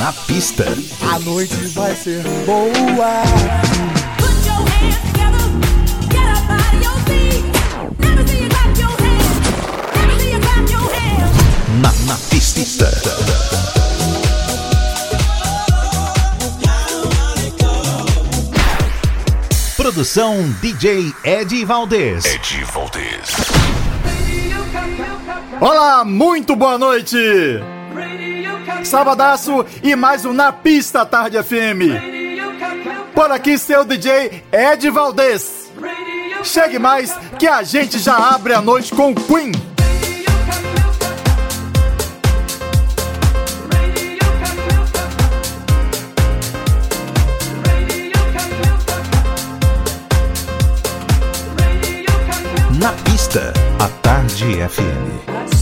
Na pista. A noite vai ser boa. Na, na pista. Produção DJ Ed Valdez. Ed Valdez. Olá, muito boa noite. Sabadaço e mais um Na Pista Tarde FM. Por aqui seu DJ Ed Valdez. Chegue mais que a gente já abre a noite com Queen. Na pista, a Tarde FM.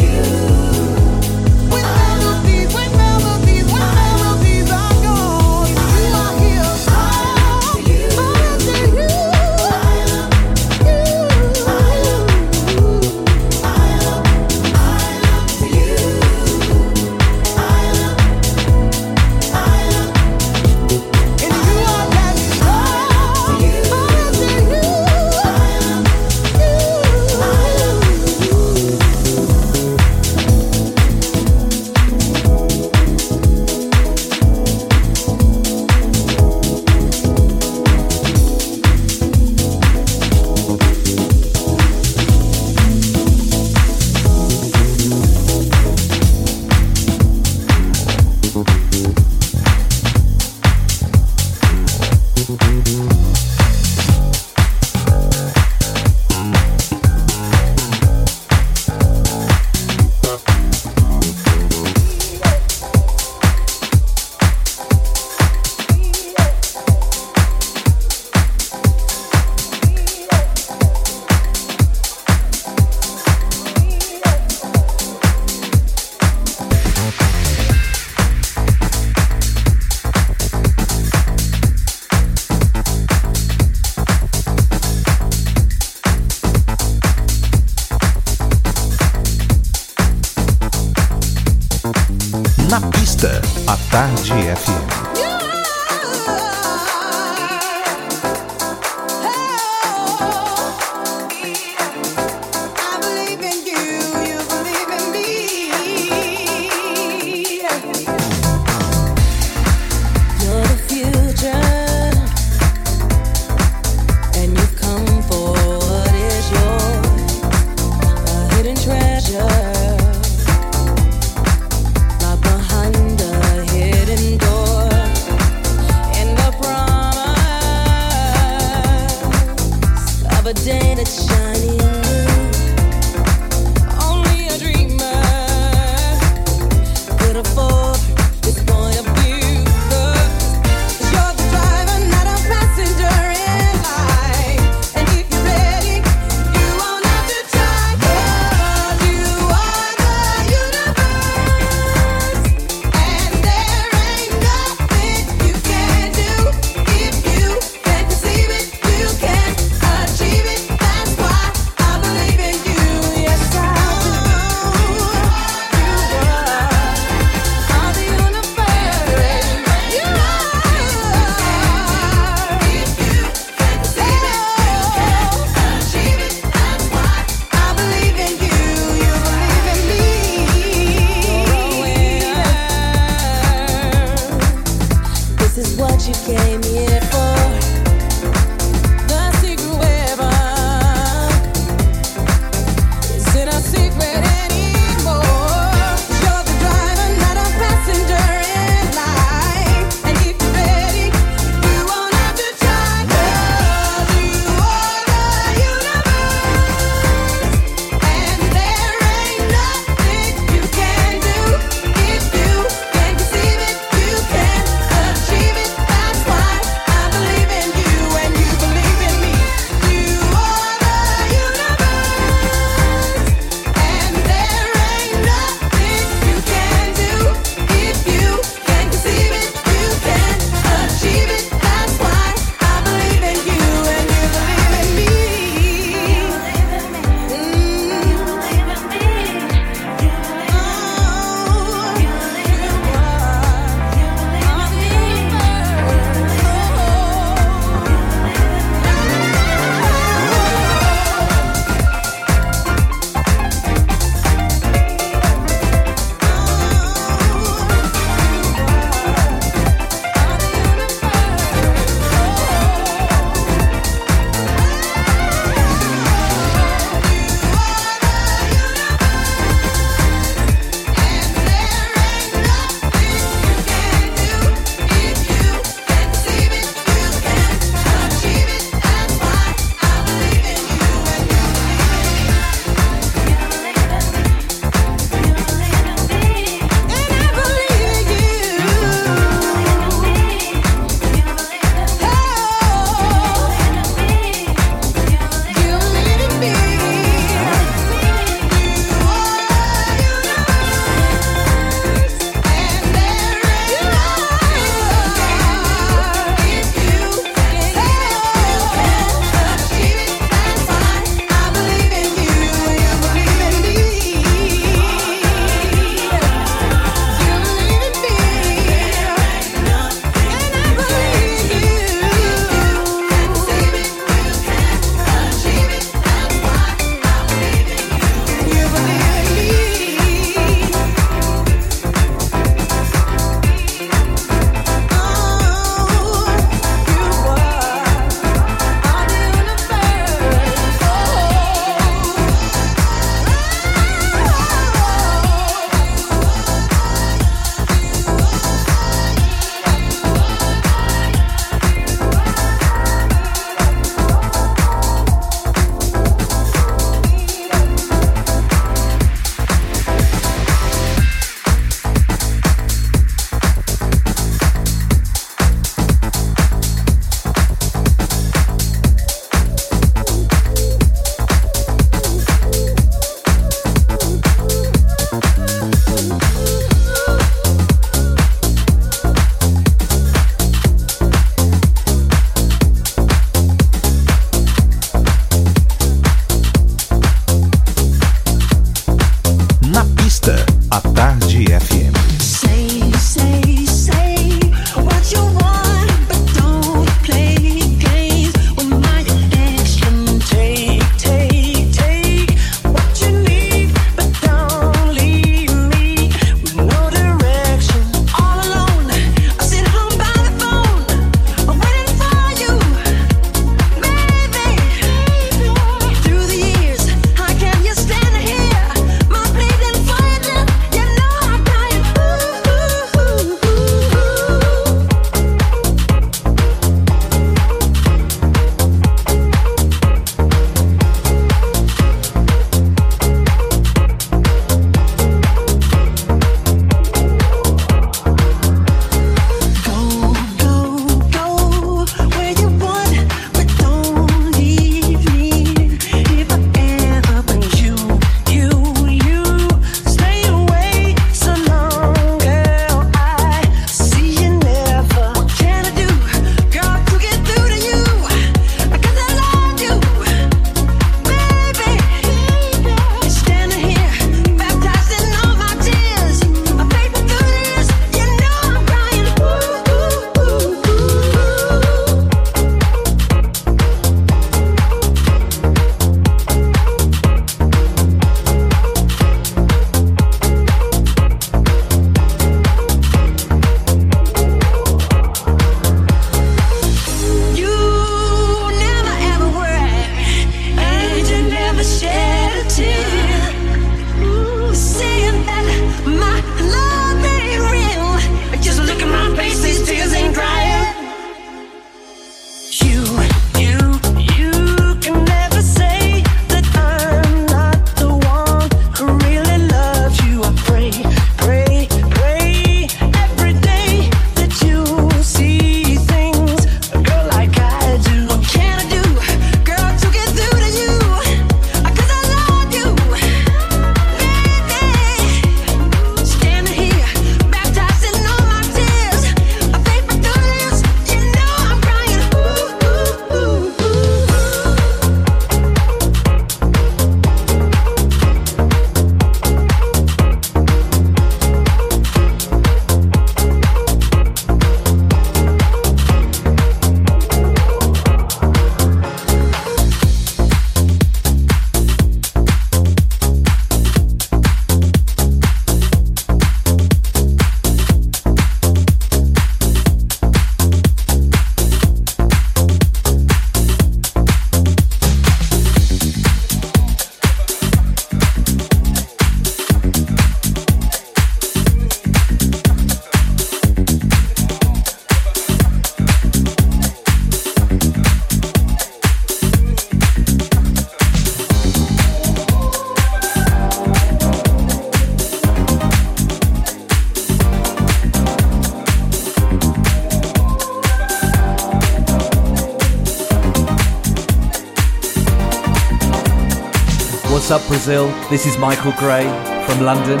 This is Michael Gray from London,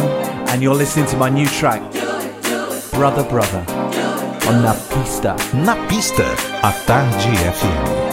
and you're listening to my new track, Brother Brother, on Na Pista. Na pista, a Tarde FM.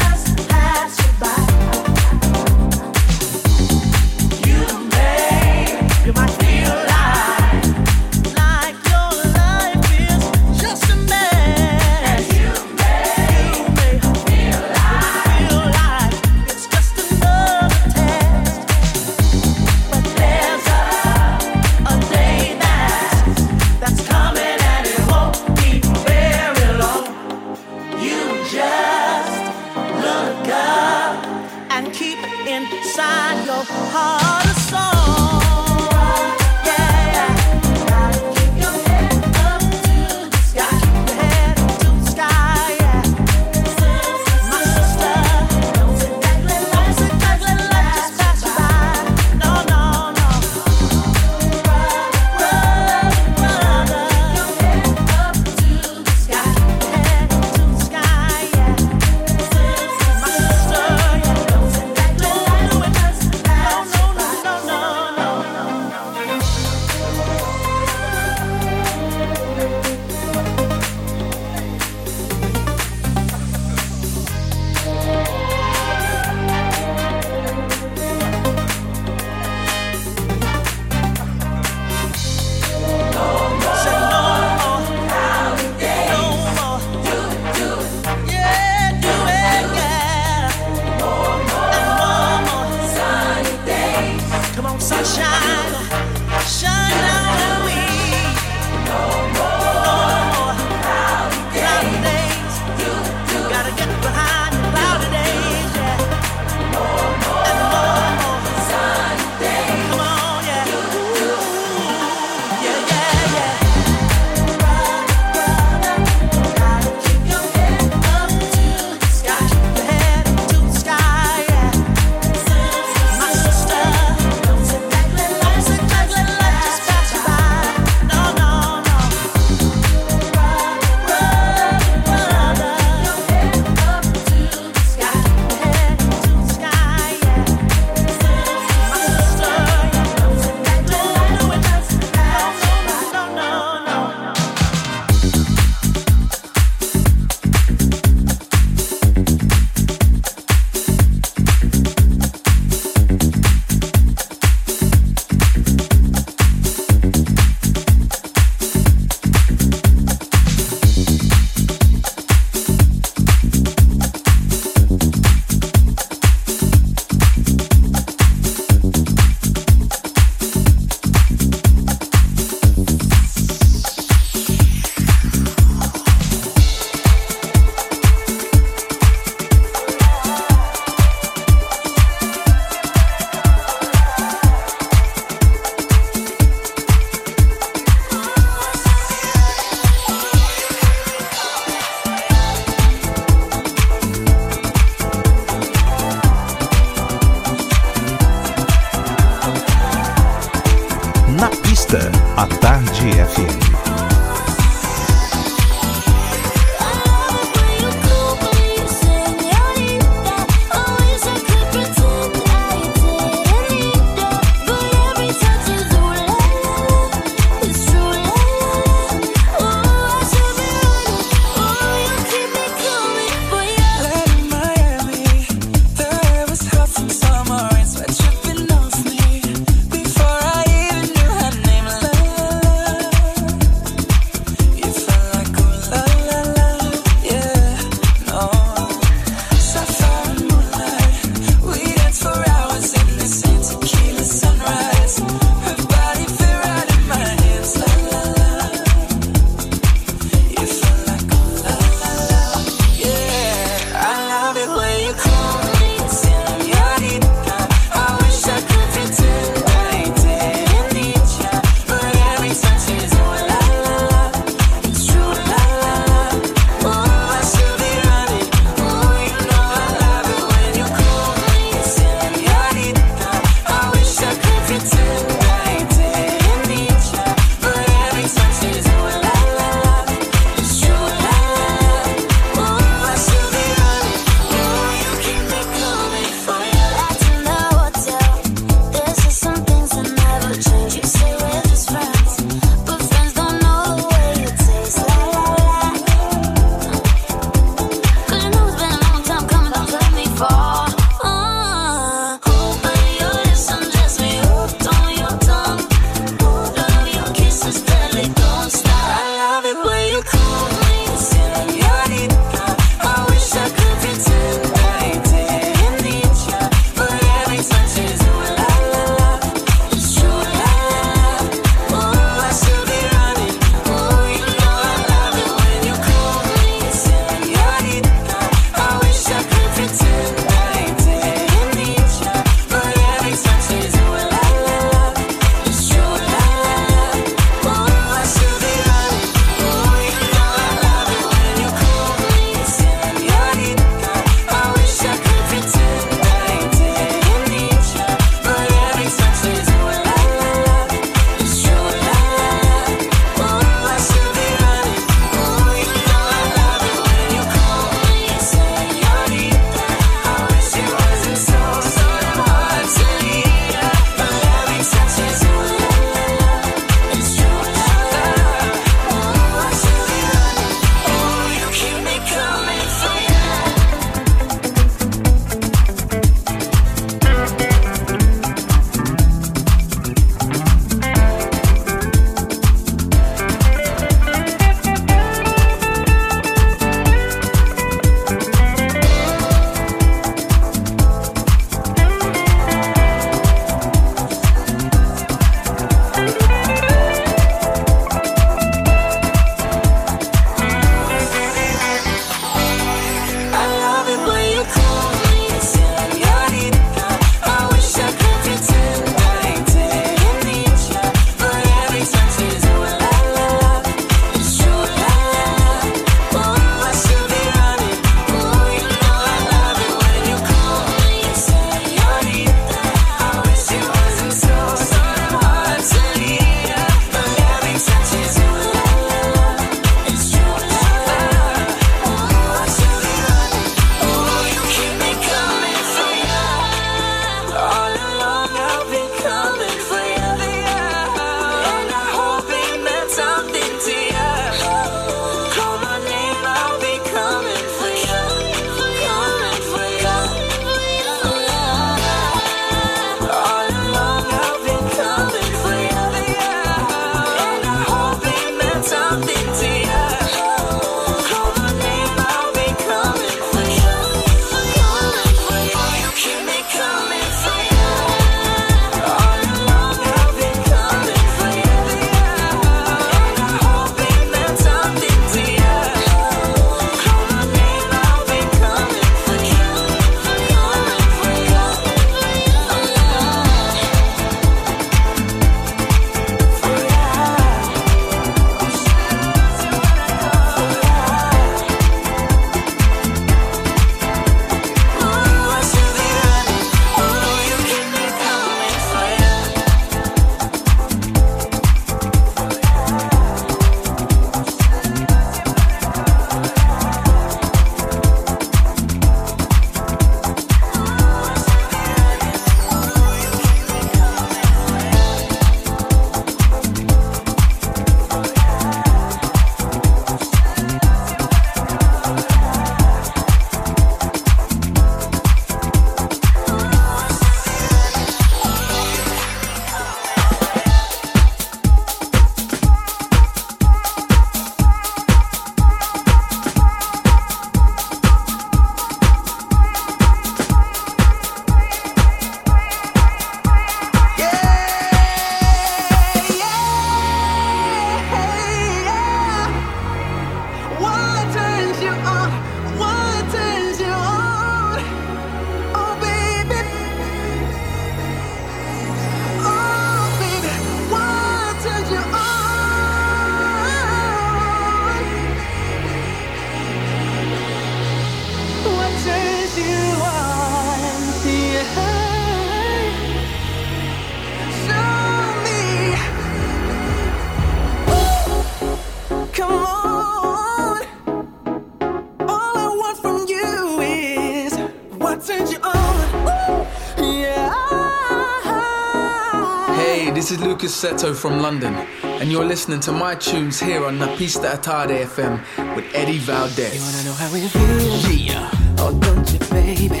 Is Seto from London, and you're listening to my tunes here on La Pista Atade FM with Eddie Valdez. You wanna know how it feels? Yeah. Oh, don't you, baby?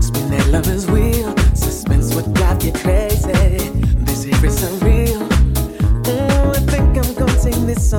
Spin that lover's wheel. Suspense would drive you crazy. This is. Mm, I think I'm gonna this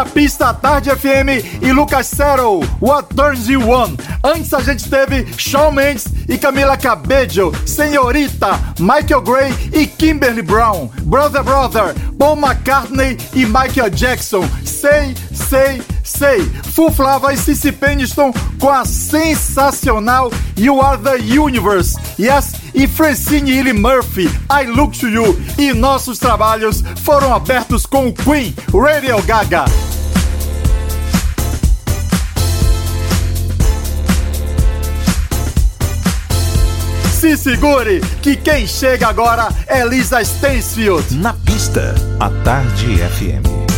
Na pista Tarde FM e Lucas Settle, What Turns You On. Antes a gente teve Shawn Mendes e Camila Cabello, Senhorita, Michael Gray e Kimberly Brown, Brother Brother, Paul McCartney e Michael Jackson, Say, Say, Say, Full Flava e Cici Peniston com a sensacional You Are The Universe, Yes, e Francine Hilly Murphy, I Look To You, e nossos trabalhos foram abertos com o Queen, Radio Gaga. Se segure, que quem chega agora é Lisa Stansfield. Na pista, a Tarde FM.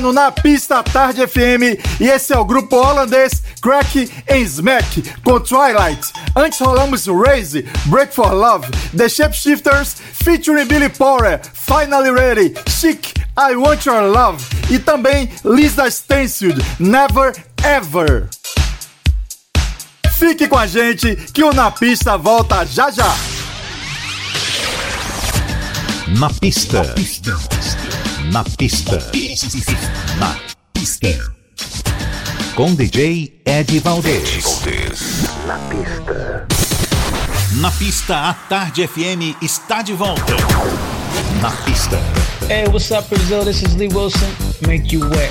Na Pista Tarde FM e esse é o grupo holandês Crack and Smack com Twilight. Antes rolamos Raise, Break for Love, The Shapeshifters featuring Billy Porter, Finally Ready, Chic, I Want Your Love e também Lisa Stansfield, Never Ever. Fique com a gente que o Na Pista volta já já. Na pista. Na pista. Na pista. Com DJ Ed Valdez. Na pista. Na pista, a Tarde FM está de volta. Na pista. Hey, what's up, Brazil? This is Lee Wilson. Make you wet.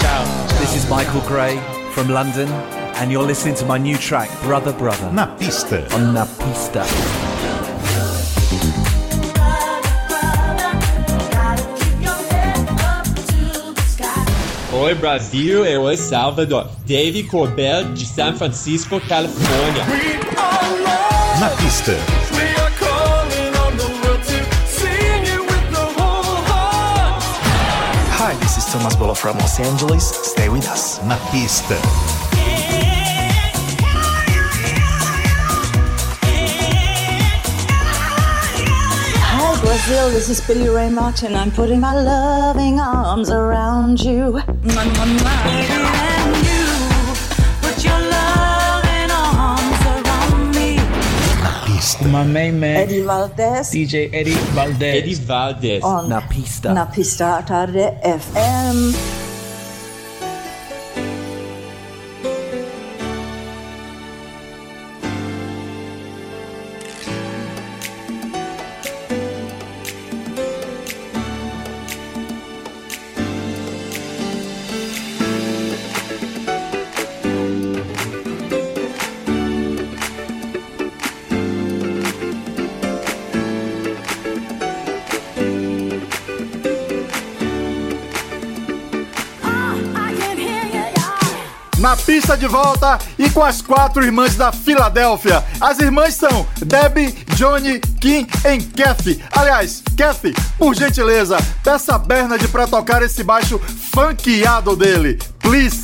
Ciao. This is Michael Gray from London, and you're listening to my new track, Brother Brother, Na pista. on Na Pista. Oi Brasil, eu sou Salvador. Dave Corbell de San Francisco, Califórnia. Na pista. Hi, this is Thomas Bolo from Los Angeles. Stay with us. Na pista. Brazil, this is Billy Ray Martin. I'm putting my loving arms around you. Mwah, mwah, mwah. And you put your loving arms around me. My main man, Eddie Valdez DJ Eddie Valdez. Eddie Valdez. on Na Pista. Na Pista Tarde FM. Pista de volta e com as quatro irmãs da Filadélfia. As irmãs são Debbie, Johnny, Kim e Kathy. Aliás, Kathy, por gentileza, peça a Bernard pra tocar esse baixo funkeado dele. Please.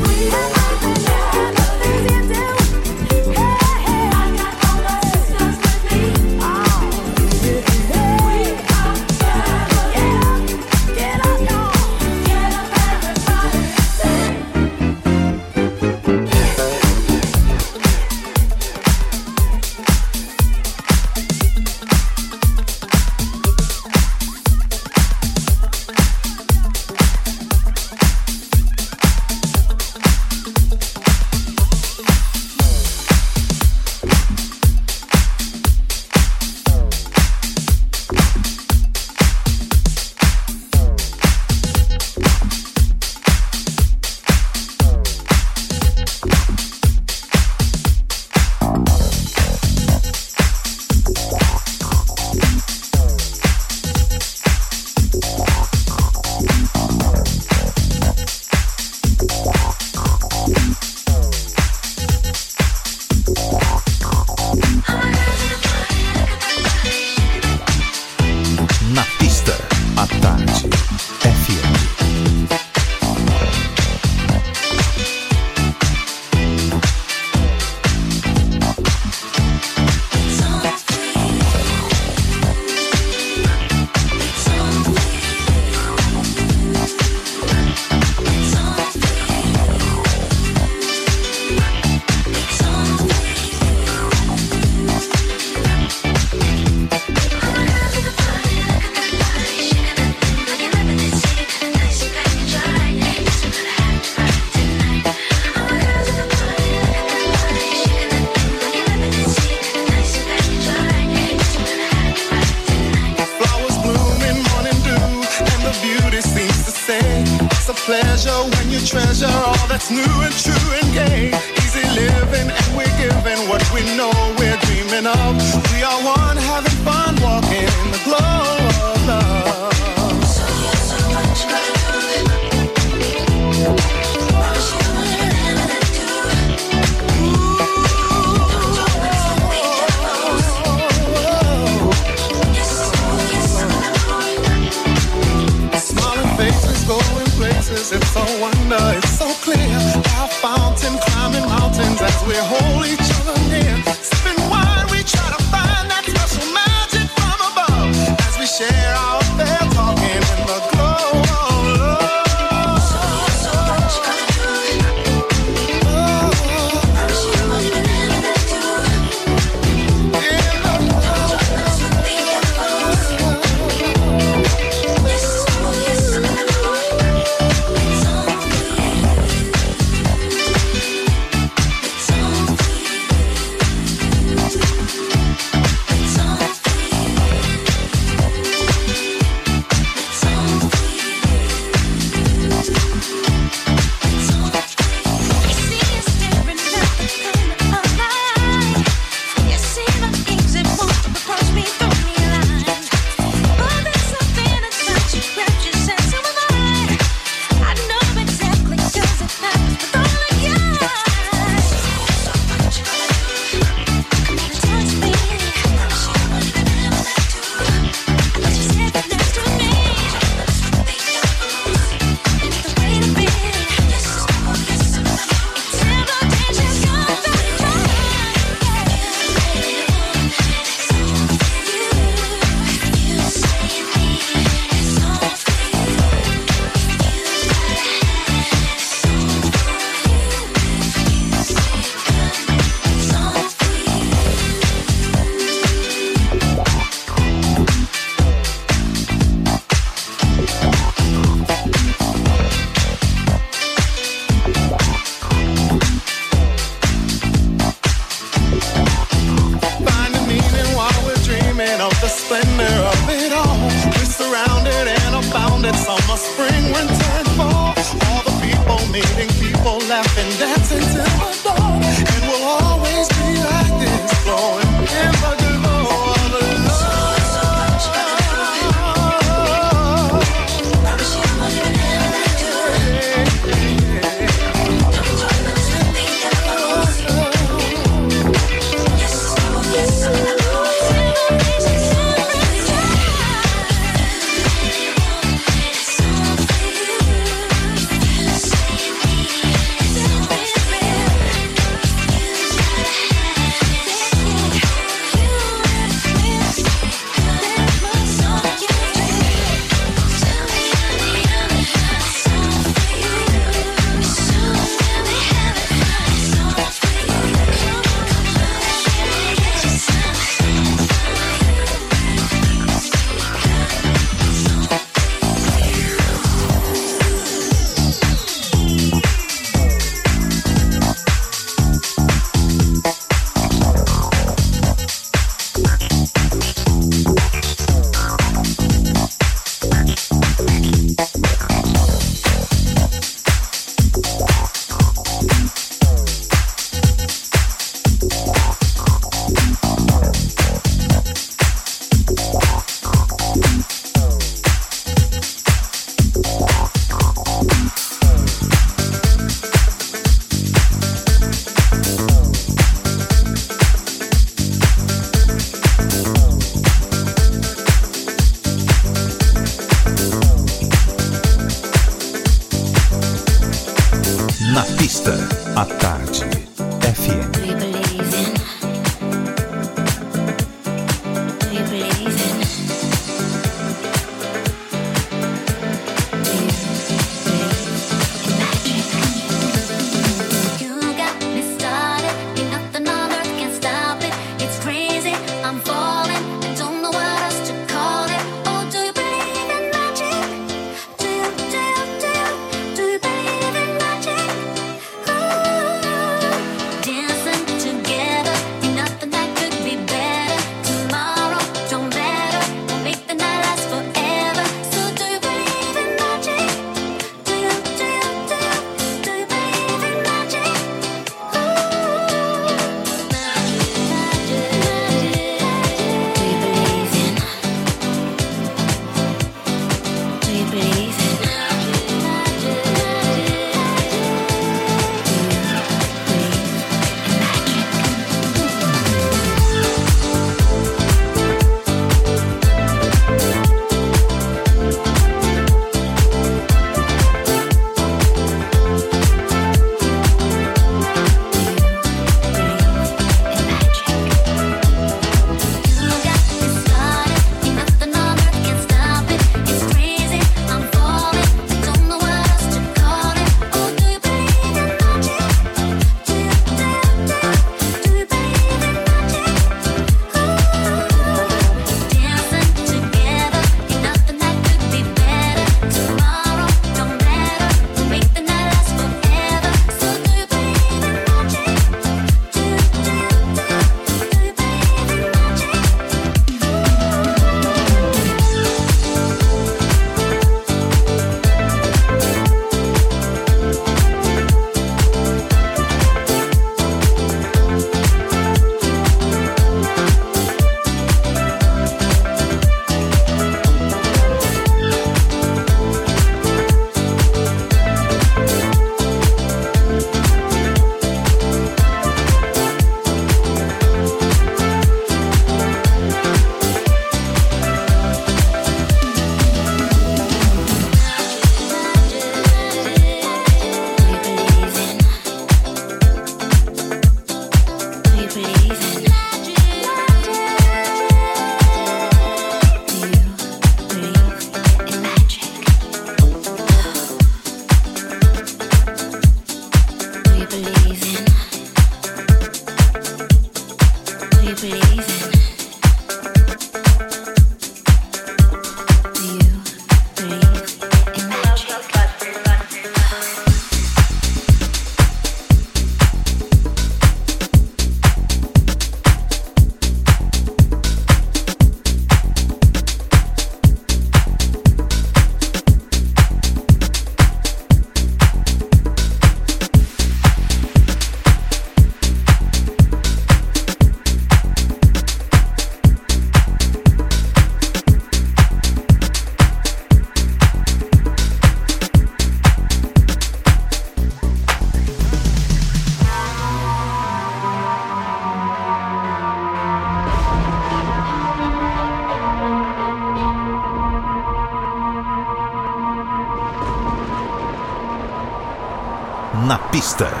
Na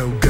no ghosts.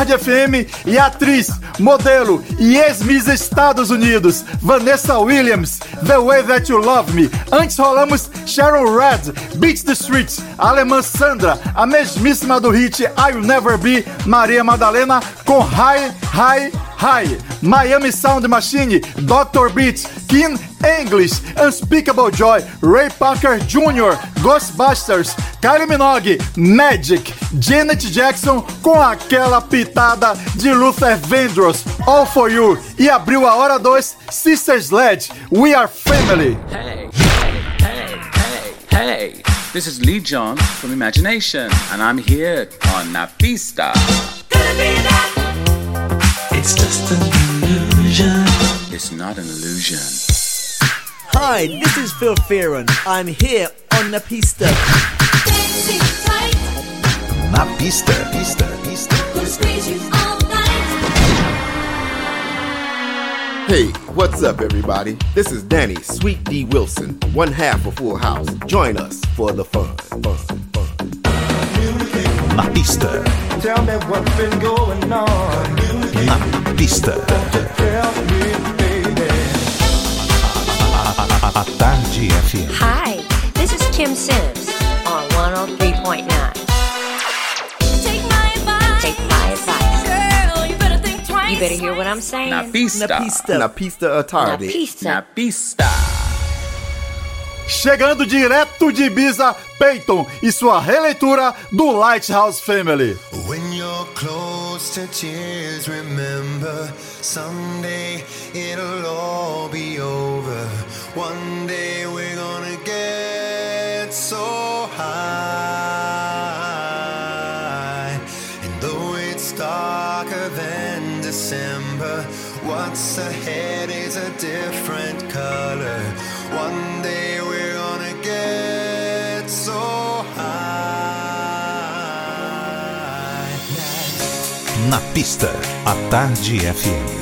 Tarde FM e atriz, modelo e ex-miss Estados Unidos, Vanessa Williams, The Way That You Love Me. Antes rolamos Sharon Red, Beat the Streets, Alemã Sandra, a mesmíssima do hit I'll Never Be, Maria Madalena com High, High, High, Miami Sound Machine, Dr. Beats, Kim English, Unspeakable Joy, Ray Parker Jr., Ghostbusters, Kylie Minogue, Magic. Janet Jackson com aquela pitada de Luther Vandross, All For You, e abriu a hora 2, Sister Sledge, We Are Family. Hey, hey, hey, hey, this is Lee John from Imagination, and I'm here on Na Pista. It's just an illusion. It's not an illusion. Hi, this is Phil Fearon. I'm here on Na Pista. A pista, pista, pista. Hey, what's up, everybody? This is Danny Sweet D Wilson, one half of Full House. Join us for the fun. fun, fun. A pista. Tell me what's been going on. A pista. Tarde FM. Hi, this is Kim Sims on 103.9. better hear what I'm saying. Na pista. Na pista. Na pista uh, tarde. Na pista. Na pista. Chegando direto de Ibiza, Peyton e sua releitura do Lighthouse Family. When you're close to tears, remember someday it'll all be over. One day we're gonna get so high. December. What's ahead is a different color. One day we're gonna get so high. Na pista, a Tarde FM.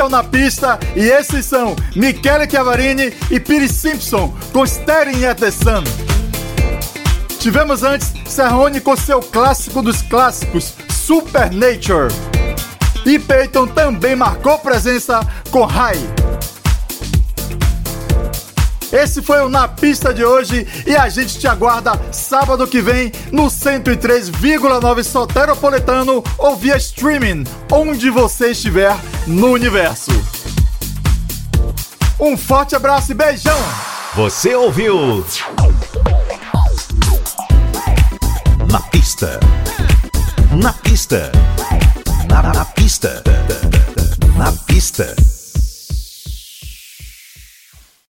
O Na Pista e esses são Michele Chiavarini e Piri Simpson com Staring at the Sun. Tivemos antes Serrone com seu clássico dos clássicos, Supernature. E Peyton também marcou presença com High. Esse foi o Na Pista de hoje e a gente te aguarda sábado que vem no 103,9 Soteropolitano ou via streaming, onde você estiver no universo. Um forte abraço e beijão! Você ouviu? Na pista. Na pista.